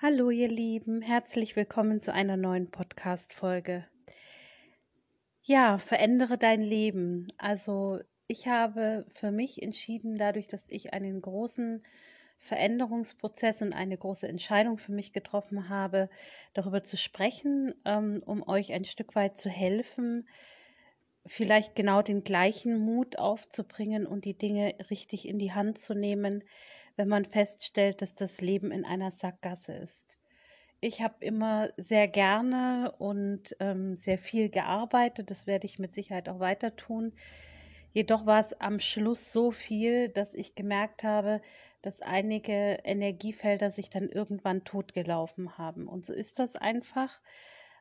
Hallo ihr Lieben, herzlich willkommen zu einer neuen Podcast-Folge. Ja, verändere dein Leben. Also ich habe für mich entschieden, dadurch, dass ich einen großen Veränderungsprozess und eine große Entscheidung für mich getroffen habe, darüber zu sprechen, ähm, um euch ein Stück weit zu helfen, vielleicht genau den gleichen Mut aufzubringen und die Dinge richtig in die Hand zu nehmen, wenn man feststellt, dass das Leben in einer Sackgasse ist. Ich habe immer sehr gerne und ähm, sehr viel gearbeitet. Das werde ich mit Sicherheit auch weiter tun. Jedoch war es am Schluss so viel, dass ich gemerkt habe, dass einige Energiefelder sich dann irgendwann totgelaufen haben. Und so ist das einfach.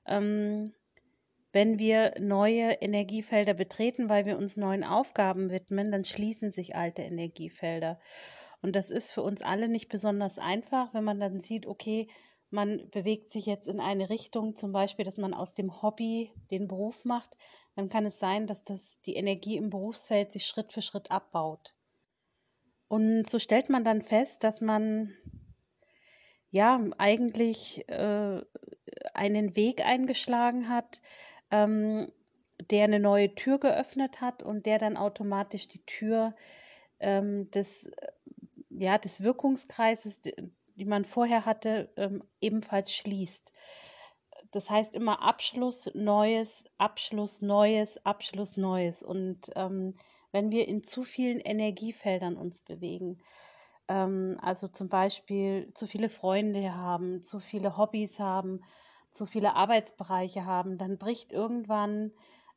Ähm, wenn wir neue Energiefelder betreten, weil wir uns neuen Aufgaben widmen, dann schließen sich alte Energiefelder. Und das ist für uns alle nicht besonders einfach, wenn man dann sieht, okay, man bewegt sich jetzt in eine Richtung, zum Beispiel, dass man aus dem Hobby den Beruf macht, dann kann es sein, dass das die Energie im Berufsfeld sich Schritt für Schritt abbaut. Und so stellt man dann fest, dass man ja eigentlich äh, einen Weg eingeschlagen hat, ähm, der eine neue Tür geöffnet hat und der dann automatisch die Tür ähm, des ja, des Wirkungskreises, die man vorher hatte, ähm, ebenfalls schließt. Das heißt immer Abschluss, Neues, Abschluss, Neues, Abschluss, Neues. Und ähm, wenn wir in zu vielen Energiefeldern uns bewegen, ähm, also zum Beispiel zu viele Freunde haben, zu viele Hobbys haben, zu viele Arbeitsbereiche haben, dann bricht irgendwann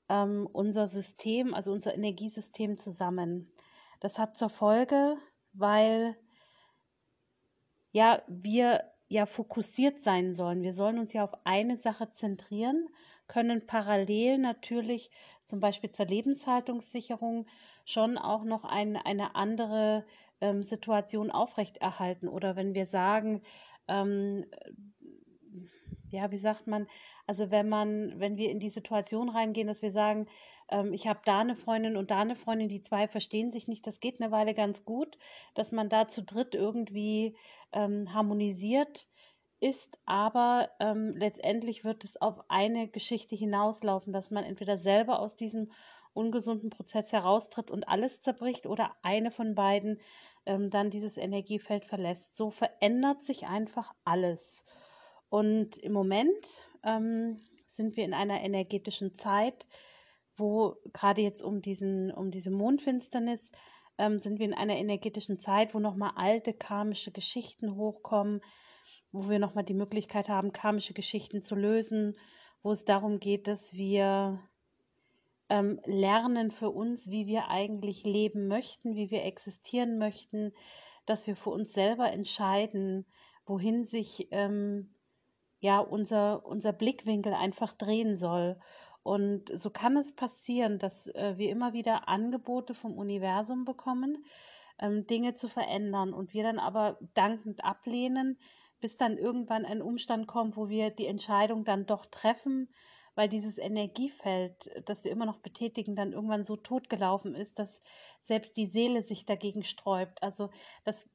ähm, unser System, also unser Energiesystem zusammen. Das hat zur Folge, weil ja wir ja fokussiert sein sollen. Wir sollen uns ja auf eine Sache zentrieren, können parallel natürlich zum Beispiel zur Lebenshaltungssicherung schon auch noch ein, eine andere ähm, Situation aufrechterhalten. Oder wenn wir sagen, ähm, ja, wie sagt man, also wenn man, wenn wir in die Situation reingehen, dass wir sagen, ähm, ich habe da eine Freundin und da eine Freundin, die zwei verstehen sich nicht, das geht eine Weile ganz gut, dass man da zu dritt irgendwie ähm, harmonisiert ist, aber ähm, letztendlich wird es auf eine Geschichte hinauslaufen, dass man entweder selber aus diesem ungesunden Prozess heraustritt und alles zerbricht oder eine von beiden ähm, dann dieses Energiefeld verlässt. So verändert sich einfach alles. Und im Moment ähm, sind wir in einer energetischen Zeit, wo gerade jetzt um diesen, um diese Mondfinsternis ähm, sind wir in einer energetischen Zeit, wo nochmal alte karmische Geschichten hochkommen, wo wir nochmal die Möglichkeit haben, karmische Geschichten zu lösen, wo es darum geht, dass wir ähm, lernen für uns, wie wir eigentlich leben möchten, wie wir existieren möchten, dass wir für uns selber entscheiden, wohin sich ähm, ja unser, unser Blickwinkel einfach drehen soll. Und so kann es passieren, dass äh, wir immer wieder Angebote vom Universum bekommen, ähm, Dinge zu verändern und wir dann aber dankend ablehnen, bis dann irgendwann ein Umstand kommt, wo wir die Entscheidung dann doch treffen, weil dieses Energiefeld, das wir immer noch betätigen, dann irgendwann so totgelaufen ist, dass selbst die Seele sich dagegen sträubt. Also das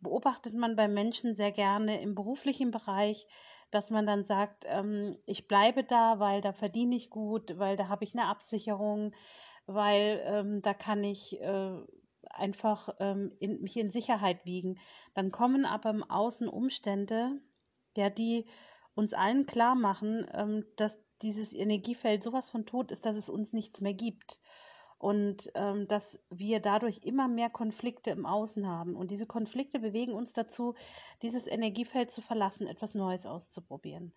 beobachtet man bei Menschen sehr gerne im beruflichen Bereich, dass man dann sagt, ähm, ich bleibe da, weil da verdiene ich gut, weil da habe ich eine Absicherung, weil ähm, da kann ich äh, einfach ähm, in, mich in Sicherheit wiegen. Dann kommen aber im Außen Umstände, ja, die uns allen klar machen, ähm, dass dieses Energiefeld sowas von tot ist, dass es uns nichts mehr gibt und ähm, dass wir dadurch immer mehr Konflikte im Außen haben. Und diese Konflikte bewegen uns dazu, dieses Energiefeld zu verlassen, etwas Neues auszuprobieren.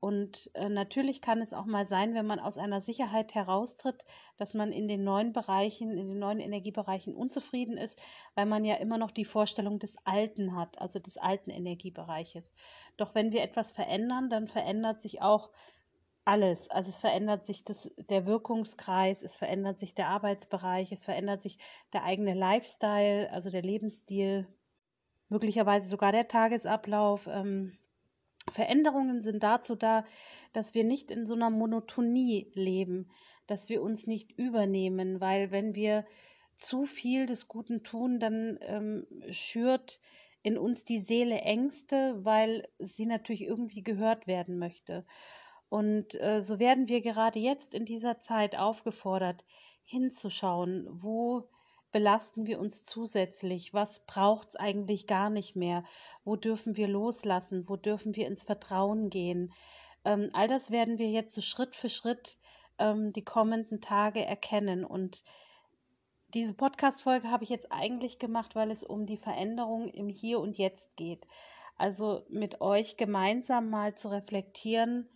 Und äh, natürlich kann es auch mal sein, wenn man aus einer Sicherheit heraustritt, dass man in den neuen Bereichen, in den neuen Energiebereichen unzufrieden ist, weil man ja immer noch die Vorstellung des Alten hat, also des alten Energiebereiches. Doch wenn wir etwas verändern, dann verändert sich auch alles. Also es verändert sich das, der Wirkungskreis, es verändert sich der Arbeitsbereich, es verändert sich der eigene Lifestyle, also der Lebensstil, möglicherweise sogar der Tagesablauf. Ähm, Veränderungen sind dazu da, dass wir nicht in so einer Monotonie leben, dass wir uns nicht übernehmen, weil wenn wir zu viel des Guten tun, dann ähm, schürt in uns die Seele Ängste, weil sie natürlich irgendwie gehört werden möchte. Und äh, so werden wir gerade jetzt in dieser Zeit aufgefordert, hinzuschauen, wo belasten wir uns zusätzlich, was braucht es eigentlich gar nicht mehr, wo dürfen wir loslassen, wo dürfen wir ins Vertrauen gehen. Ähm, all das werden wir jetzt so Schritt für Schritt ähm, die kommenden Tage erkennen. Und diese Podcast-Folge habe ich jetzt eigentlich gemacht, weil es um die Veränderung im Hier und Jetzt geht. Also mit euch gemeinsam mal zu reflektieren,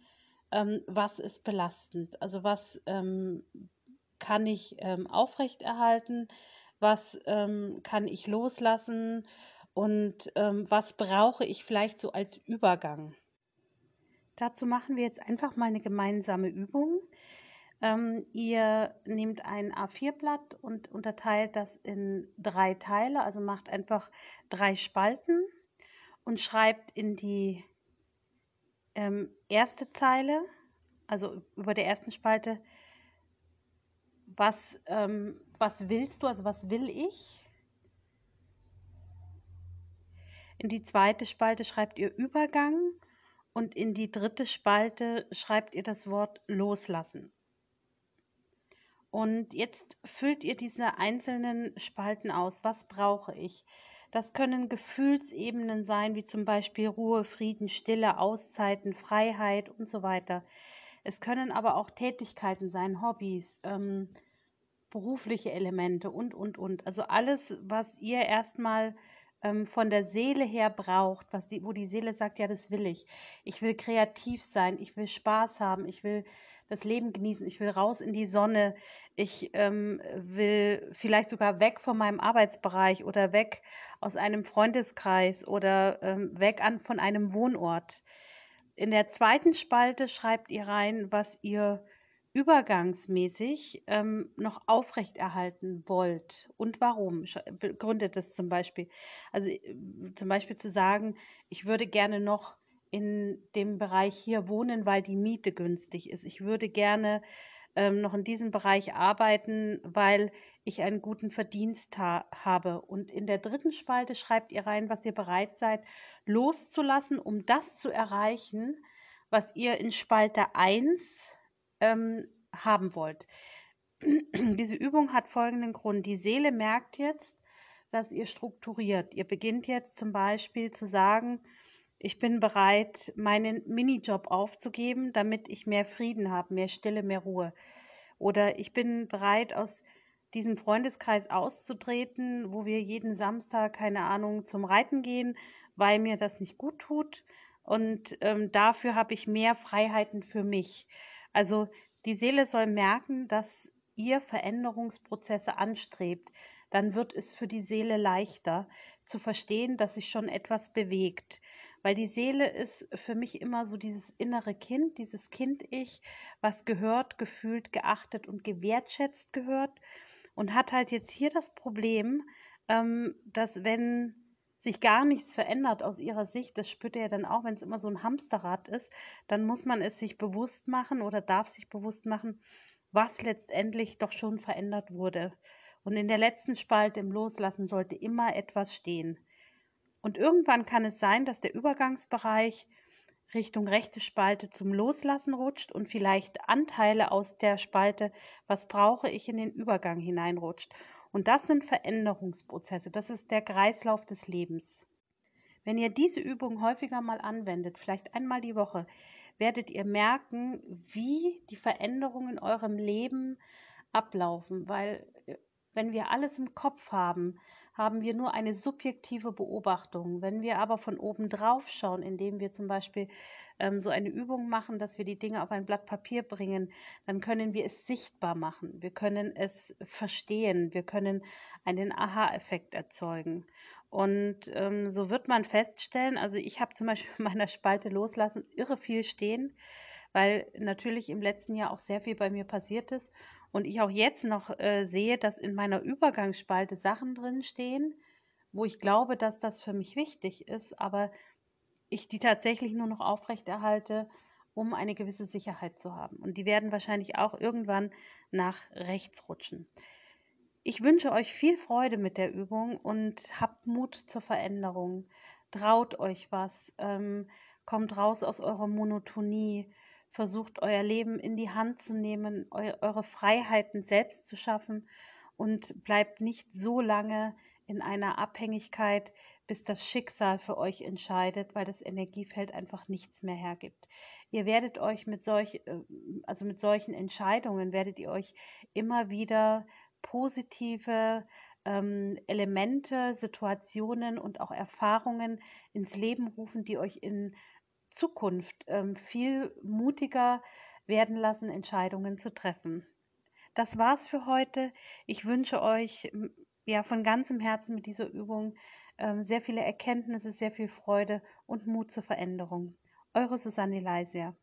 ähm, was ist belastend, also was ähm, kann ich ähm, aufrechterhalten, was ähm, kann ich loslassen und ähm, was brauche ich vielleicht so als Übergang. Dazu machen wir jetzt einfach mal eine gemeinsame Übung. Ähm, ihr nehmt ein A4-Blatt und unterteilt das in drei Teile, also macht einfach drei Spalten und schreibt in die ähm, erste Zeile, also über der ersten Spalte, was, ähm, was willst du, also was will ich? In die zweite Spalte schreibt ihr Übergang und in die dritte Spalte schreibt ihr das Wort loslassen. Und jetzt füllt ihr diese einzelnen Spalten aus. Was brauche ich? Das können Gefühlsebenen sein, wie zum Beispiel Ruhe, Frieden, Stille, Auszeiten, Freiheit und so weiter. Es können aber auch Tätigkeiten sein, Hobbys, ähm, berufliche Elemente und, und, und. Also alles, was ihr erstmal ähm, von der Seele her braucht, was die, wo die Seele sagt, ja, das will ich. Ich will kreativ sein, ich will Spaß haben, ich will das Leben genießen, ich will raus in die Sonne, ich ähm, will vielleicht sogar weg von meinem Arbeitsbereich oder weg aus einem Freundeskreis oder ähm, weg an, von einem Wohnort. In der zweiten Spalte schreibt ihr rein, was ihr übergangsmäßig ähm, noch aufrechterhalten wollt und warum. Begründet das zum Beispiel. Also äh, zum Beispiel zu sagen, ich würde gerne noch in dem Bereich hier wohnen, weil die Miete günstig ist. Ich würde gerne ähm, noch in diesem Bereich arbeiten, weil ich einen guten Verdienst ha habe. Und in der dritten Spalte schreibt ihr rein, was ihr bereit seid loszulassen, um das zu erreichen, was ihr in Spalte 1 ähm, haben wollt. Diese Übung hat folgenden Grund. Die Seele merkt jetzt, dass ihr strukturiert. Ihr beginnt jetzt zum Beispiel zu sagen, ich bin bereit, meinen Minijob aufzugeben, damit ich mehr Frieden habe, mehr Stille, mehr Ruhe. Oder ich bin bereit, aus diesem Freundeskreis auszutreten, wo wir jeden Samstag, keine Ahnung, zum Reiten gehen, weil mir das nicht gut tut. Und ähm, dafür habe ich mehr Freiheiten für mich. Also die Seele soll merken, dass ihr Veränderungsprozesse anstrebt. Dann wird es für die Seele leichter zu verstehen, dass sich schon etwas bewegt. Weil die Seele ist für mich immer so dieses innere Kind, dieses Kind-Ich, was gehört, gefühlt, geachtet und gewertschätzt gehört. Und hat halt jetzt hier das Problem, ähm, dass wenn sich gar nichts verändert aus ihrer Sicht, das spürt er ja dann auch, wenn es immer so ein Hamsterrad ist, dann muss man es sich bewusst machen oder darf sich bewusst machen, was letztendlich doch schon verändert wurde. Und in der letzten Spalte im Loslassen sollte immer etwas stehen. Und irgendwann kann es sein, dass der Übergangsbereich Richtung rechte Spalte zum Loslassen rutscht und vielleicht Anteile aus der Spalte, was brauche ich, in den Übergang hineinrutscht. Und das sind Veränderungsprozesse, das ist der Kreislauf des Lebens. Wenn ihr diese Übung häufiger mal anwendet, vielleicht einmal die Woche, werdet ihr merken, wie die Veränderungen in eurem Leben ablaufen, weil äh, wenn wir alles im Kopf haben, haben wir nur eine subjektive Beobachtung. Wenn wir aber von oben drauf schauen, indem wir zum Beispiel ähm, so eine Übung machen, dass wir die Dinge auf ein Blatt Papier bringen, dann können wir es sichtbar machen. Wir können es verstehen. Wir können einen Aha-Effekt erzeugen. Und ähm, so wird man feststellen, also ich habe zum Beispiel in meiner Spalte loslassen irre viel stehen, weil natürlich im letzten Jahr auch sehr viel bei mir passiert ist und ich auch jetzt noch äh, sehe, dass in meiner Übergangsspalte Sachen drin stehen, wo ich glaube, dass das für mich wichtig ist, aber ich die tatsächlich nur noch aufrechterhalte, um eine gewisse Sicherheit zu haben. Und die werden wahrscheinlich auch irgendwann nach rechts rutschen. Ich wünsche euch viel Freude mit der Übung und habt Mut zur Veränderung. Traut euch was, ähm, kommt raus aus eurer Monotonie, versucht euer Leben in die Hand zu nehmen, eu eure Freiheiten selbst zu schaffen und bleibt nicht so lange in einer Abhängigkeit, bis das Schicksal für euch entscheidet, weil das Energiefeld einfach nichts mehr hergibt. Ihr werdet euch mit solch, äh, also mit solchen Entscheidungen werdet ihr euch immer wieder positive ähm, Elemente, Situationen und auch Erfahrungen ins Leben rufen, die euch in Zukunft ähm, viel mutiger werden lassen, Entscheidungen zu treffen. Das war's für heute. Ich wünsche euch ja von ganzem Herzen mit dieser Übung ähm, sehr viele Erkenntnisse, sehr viel Freude und Mut zur Veränderung. Eure Susanne Leisier.